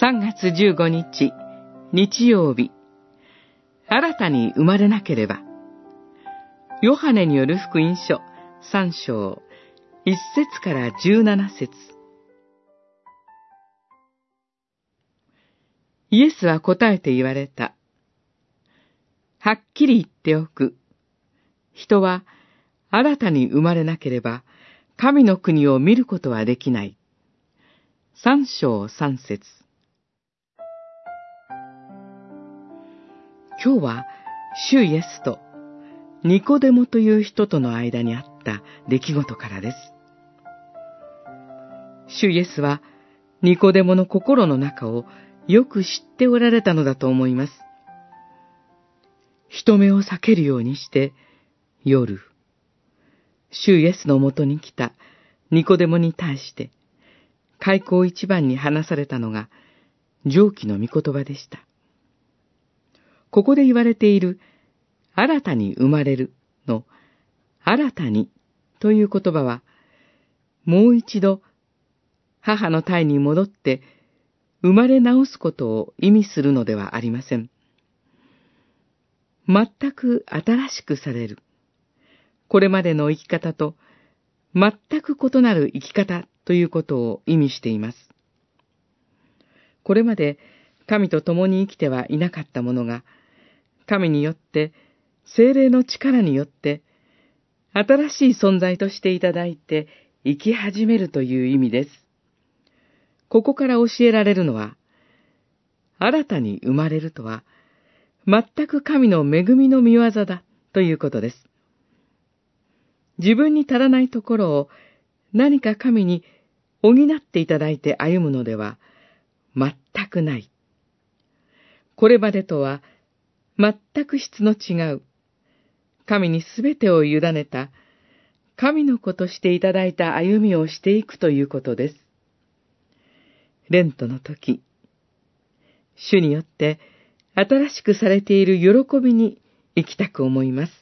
3月15日、日曜日、新たに生まれなければ、ヨハネによる福音書3章、1節から17節イエスは答えて言われた。はっきり言っておく。人は新たに生まれなければ、神の国を見ることはできない。三章三節今日は、主イエスと、ニコデモという人との間にあった出来事からです。主イエスは、ニコデモの心の中をよく知っておられたのだと思います。人目を避けるようにして、夜、主イエスのもとに来たニコデモに対して、開口一番に話されたのが、上記の御言葉でした。ここで言われている、新たに生まれるの、新たにという言葉は、もう一度、母の体に戻って生まれ直すことを意味するのではありません。全く新しくされる。これまでの生き方と全く異なる生き方ということを意味しています。これまで神と共に生きてはいなかったものが、神によって、精霊の力によって、新しい存在としていただいて生き始めるという意味です。ここから教えられるのは、新たに生まれるとは、全く神の恵みの見業だということです。自分に足らないところを何か神に補っていただいて歩むのでは全くない。これまでとは全く質の違う、神にすべてを委ねた、神の子としていただいた歩みをしていくということです。レントの時、主によって新しくされている喜びに行きたく思います。